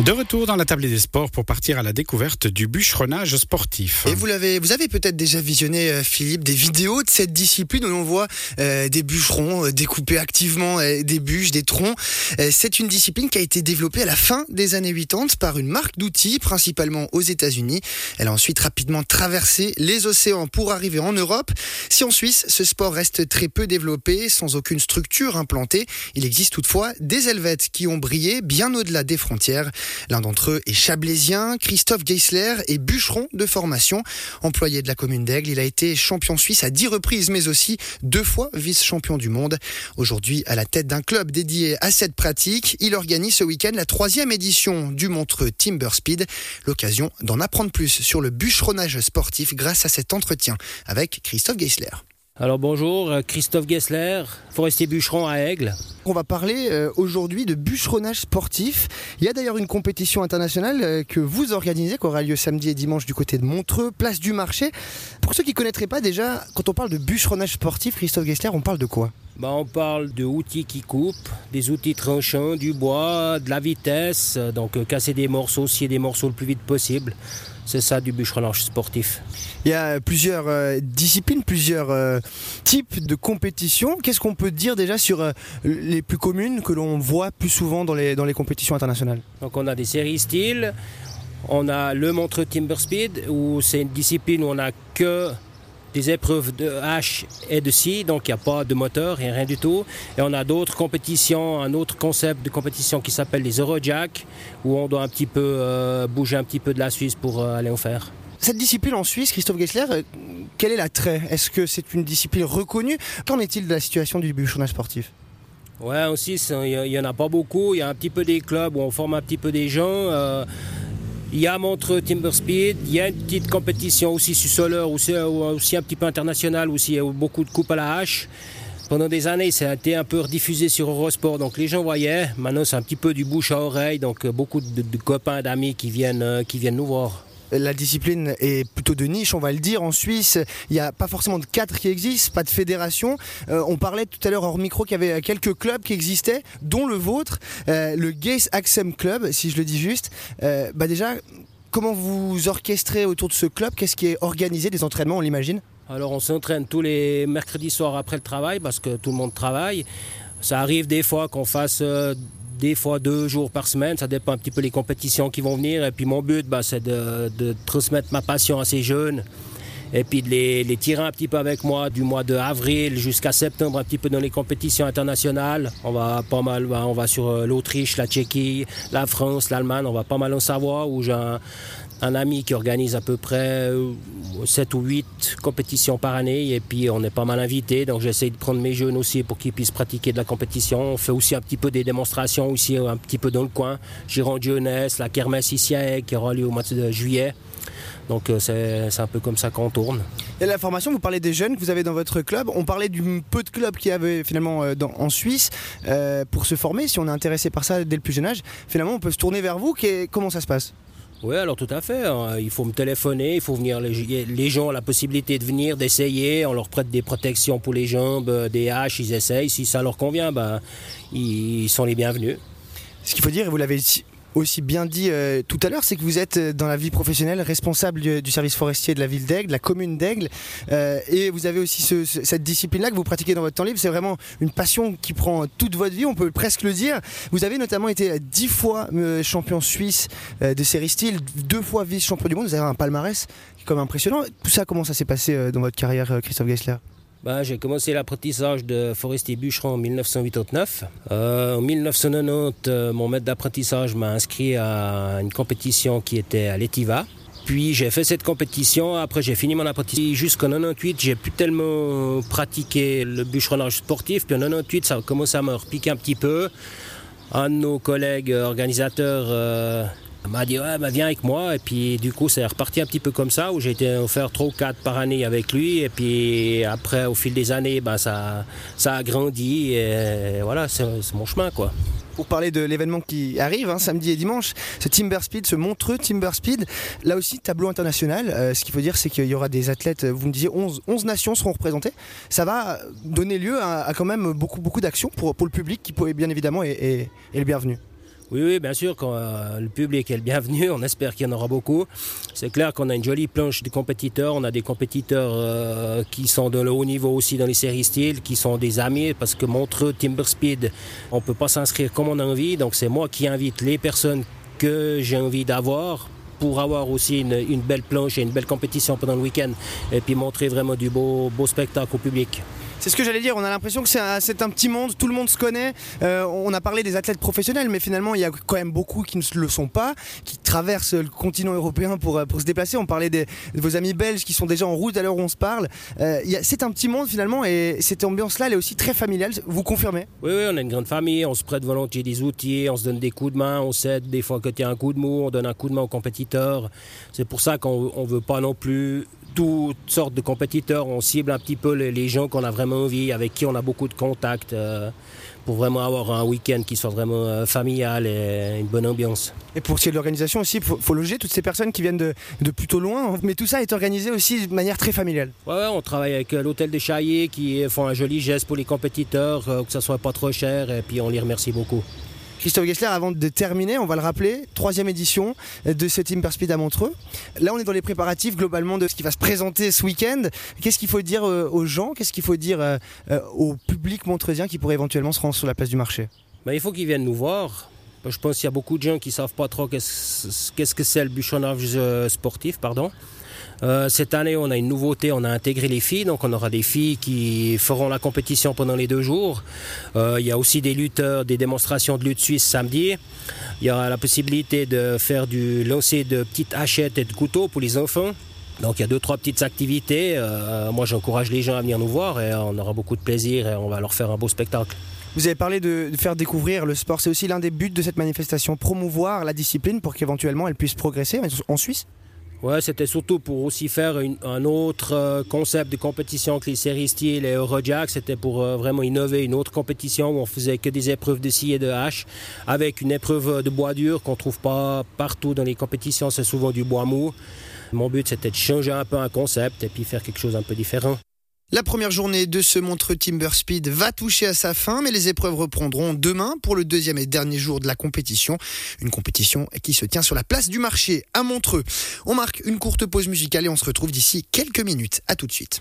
De retour dans la table des sports pour partir à la découverte du bûcheronnage sportif. Et vous l'avez, vous avez peut-être déjà visionné, euh, Philippe, des vidéos de cette discipline où l'on voit euh, des bûcherons euh, découper activement des bûches, des troncs. C'est une discipline qui a été développée à la fin des années 80 par une marque d'outils, principalement aux États-Unis. Elle a ensuite rapidement traversé les océans pour arriver en Europe. Si en Suisse, ce sport reste très peu développé, sans aucune structure implantée, il existe toutefois des Helvètes qui ont brillé bien au-delà des frontières. L'un d'entre eux est chablaisien, Christophe Geisler est bûcheron de formation. Employé de la commune d'Aigle, il a été champion suisse à dix reprises, mais aussi deux fois vice-champion du monde. Aujourd'hui, à la tête d'un club dédié à cette pratique, il organise ce week-end la troisième édition du Montreux Timber Speed. L'occasion d'en apprendre plus sur le bûcheronnage sportif grâce à cet entretien avec Christophe Geisler. Alors bonjour, euh, Christophe Gessler, forestier bûcheron à Aigle. On va parler euh, aujourd'hui de bûcheronnage sportif. Il y a d'ailleurs une compétition internationale euh, que vous organisez, qui aura lieu samedi et dimanche du côté de Montreux, place du marché. Pour ceux qui ne connaîtraient pas déjà, quand on parle de bûcheronnage sportif, Christophe Gessler, on parle de quoi? Bah, on parle de outils qui coupent, des outils tranchants, du bois, de la vitesse, donc euh, casser des morceaux, scier des morceaux le plus vite possible. C'est ça du bûcheronnage sportif. Il y a plusieurs euh, disciplines, plusieurs euh, types de compétitions. Qu'est-ce qu'on peut dire déjà sur euh, les plus communes que l'on voit plus souvent dans les, dans les compétitions internationales? Donc on a des séries styles, on a le Montreux Timber Speed, où c'est une discipline où on n'a que des épreuves de H et de scie, donc il n'y a pas de moteur et rien du tout. Et on a d'autres compétitions, un autre concept de compétition qui s'appelle les Eurojack, où on doit un petit peu euh, bouger un petit peu de la Suisse pour euh, aller en faire. Cette discipline en Suisse, Christophe Gessler, euh, quel est l'attrait Est-ce que c'est une discipline reconnue? Qu'en est-il de la situation du bûcheronnage sportif? Ouais, aussi, il n'y en a pas beaucoup. Il y a un petit peu des clubs où on forme un petit peu des gens. euh, il y a Montreux Timber Speed, il y a une petite compétition aussi sur Soleur, aussi, un petit peu internationale, aussi beaucoup de coupes à la hache. Pendant des années, ça a été un peu rediffusé sur Eurosport, donc les gens voyaient. Maintenant, c'est un petit peu du bouche à oreille, donc beaucoup de, de copains, d'amis qui viennent, euh, qui viennent nous voir. La discipline est plutôt de niche, on va le dire. En Suisse, il n'y a pas forcément de cadre qui existe, pas de fédération. Euh, on parlait tout à l'heure hors micro qu'il y avait quelques clubs qui existaient, dont le vôtre, euh, le Gays Axem Club, si je le dis juste. Euh, bah déjà, comment vous orchestrez autour de ce club? Qu'est-ce qui est organisé Des entraînements, on l'imagine? Alors on s'entraîne tous les mercredis soirs après le travail parce que tout le monde travaille. Ça arrive des fois qu'on fasse euh, des fois deux jours par semaine, ça dépend un petit peu les compétitions qui vont venir. Et puis mon but, bah, c'est de, de transmettre ma passion à ces jeunes et puis de les, les tirer un petit peu avec moi du mois de avril jusqu'à septembre un petit peu dans les compétitions internationales. On va pas mal, bah, on va sur euh, l'Autriche, la Tchéquie, la France, l'Allemagne, on va pas mal en savoir où j'ai un, un ami qui organise à peu près 7 ou 8 compétitions par année et puis on est pas mal invité donc j'essaie de prendre mes jeunes aussi pour qu'ils puissent pratiquer de la compétition. On fait aussi un petit peu des démonstrations aussi un petit peu dans le coin. Gironde Jeunesse, la Kermesse ici qui aura lieu au mois de juillet. Donc euh, c'est un peu comme ça qu'on tourne. Et la formation, vous parlez des jeunes que vous avez dans votre club. On parlait du peu de clubs qu'il y avait finalement euh, dans- en Suisse euh, pour se former. Si on est intéressé par ça dès le plus jeune âge, finalement, on peut se tourner vers vous. Comment ça se passe? Oui, alors tout à fait. hein. Il faut me téléphoner, il faut venir. Les, les gens ont la possibilité de venir, d'essayer. On leur prête des protections pour les jambes, des haches, ils essayent. Si ça leur convient, ben, ils sont les bienvenus. Ce qu'il faut dire, et vous l'avez aussi bien dit euh, tout à l'heure, c'est que vous êtes euh, dans la vie professionnelle responsable du, du service forestier de la ville d'Aigle, la commune d'Aigle, euh, et vous avez aussi ce- ce- cette discipline-là que vous pratiquez dans votre temps libre. C'est vraiment une passion qui prend toute votre vie, on peut presque le dire. Vous avez notamment été dix fois euh, champion suisse euh, de série style, deux fois vice-champion du monde. Vous avez un palmarès qui est comme impressionnant. Tout ça, comment ça s'est passé euh, dans votre carrière, Christophe Gessler? Ben, j'ai commencé l'apprentissage de forestier bûcheron en 1989. Euh, en 1990, euh, mon maître d'apprentissage m'a inscrit à une compétition qui était à l'Etiva. Puis j'ai fait cette compétition, après j'ai fini mon apprentissage. Jusqu'en 98, j'ai plus tellement pratiqué le bûcheronnage sportif. Puis en 98, ça a commencé à me repiquer un petit peu. Un de nos collègues organisateurs euh, m'a dit ouais, bah, viens avec moi et puis du coup c'est reparti un petit peu comme ça où j'ai été faire 3 ou 4 par année avec lui et puis après au fil des années ben, ça, ça a grandi et voilà c'est mon chemin quoi. pour parler de l'événement qui arrive hein, samedi et dimanche, ce Timber Speed, ce montreux Timber Speed. Là aussi, tableau international. Euh, ce qu'il faut dire, c'est qu'il y aura des athlètes, vous me disiez, 11, 11 nations seront représentées. Ça va donner lieu à, quand même beaucoup, beaucoup d'actions pour, le public qui, bien évidemment, est le bienvenu. Oui, oui, bien sûr, quand euh, le public est le bienvenu, on espère qu'il y en aura beaucoup. C'est clair qu'on a une jolie planche de compétiteurs. On a des compétiteurs euh, qui sont de haut niveau aussi dans les séries style, qui sont des amis, parce que Montreux, Timber Speed, on peut pas s'inscrire comme on a envie. Donc c'est moi qui invite les personnes que j'ai envie d'avoir pour avoir aussi une, belle planche et une belle compétition pendant le week-end et puis montrer vraiment du beau spectacle au public. C'est ce que j'allais dire, on a l'impression que c'est un, petit monde, tout le monde se connaît. Euh, on a parlé des athlètes professionnels, mais finalement il y a quand même beaucoup qui ne le sont pas, qui traversent le continent européen pour, pour se déplacer. On parlait de vos amis belges qui sont déjà en route à l'heure où on se parle. Euh, c'est un petit monde finalement et cette ambiance-là elle est aussi très familiale, vous confirmez? Oui, oui, on a une grande famille, on se prête volontiers des outils, on se donne des coups de main, on s'aide des fois quand il y a un coup de mou, on donne un coup de main aux compétiteurs. C'est pour ça qu'on ne veut pas non plus toutes sortes de compétiteurs. On cible un petit peu les, les gens qu'on a vraiment envie, avec qui on a beaucoup de contacts, euh, pour vraiment avoir un week-end qui soit vraiment euh, familial et une bonne ambiance. Et pour ce qui est de l'organisation aussi, il faut, faut, loger toutes ces personnes qui viennent de, de, plutôt loin, mais tout ça est organisé aussi de manière très familiale. Ouais, on travaille avec l'hôtel des Chaillés qui font un joli geste pour les compétiteurs, euh, que ça soit pas trop cher, et puis on les remercie beaucoup. Christophe Gessler, avant de terminer, on va le rappeler, troisième édition de ce Team Speed à Montreux. Là, on est dans les préparatifs globalement de ce qui va se présenter ce week-end. Qu'est-ce qu'il faut dire aux gens? Qu'est-ce qu'il faut dire au public montreusien qui pourrait éventuellement se rendre sur la place du marché? Ben, Il faut qu'ils viennent nous voir. Je pense qu'il y a beaucoup de gens qui ne savent pas trop qu'est-ce qu que c'est le bûchonnage sportif. pardon. Euh, cette année, on a une nouveauté, on a intégré les filles, donc on aura des filles qui feront la compétition pendant les deux jours. Euh, il y a aussi des lutteurs, des démonstrations de lutte suisse samedi. Il y aura la possibilité de faire du lancer de petites hachettes et de couteaux pour les enfants. Donc il y a deux, trois petites activités. Euh, moi, j'encourage les gens à venir nous voir et on aura beaucoup de plaisir et on va leur faire un beau spectacle. Vous avez parlé de, faire découvrir le sport. C'est aussi l'un des buts de cette manifestation, promouvoir la discipline pour qu'éventuellement elle puisse progresser en Suisse? Ouais, c'était surtout pour aussi faire une, un autre euh, concept de compétition que les séries style et Eurojack. C'était pour euh, vraiment innover une autre compétition où on faisait que des épreuves de scie et de hache avec une épreuve de bois dur qu'on trouve pas partout dans les compétitions. C'est souvent du bois mou. Mon but, c'était de changer un peu un concept et puis faire quelque chose un peu différent. La première journée de ce Montreux Timber Speed va toucher à sa fin, mais les épreuves reprendront demain pour le deuxième et dernier jour de la compétition. Une compétition qui se tient sur la place du marché à Montreux. On marque une courte pause musicale et on se retrouve d'ici quelques minutes. À tout de suite.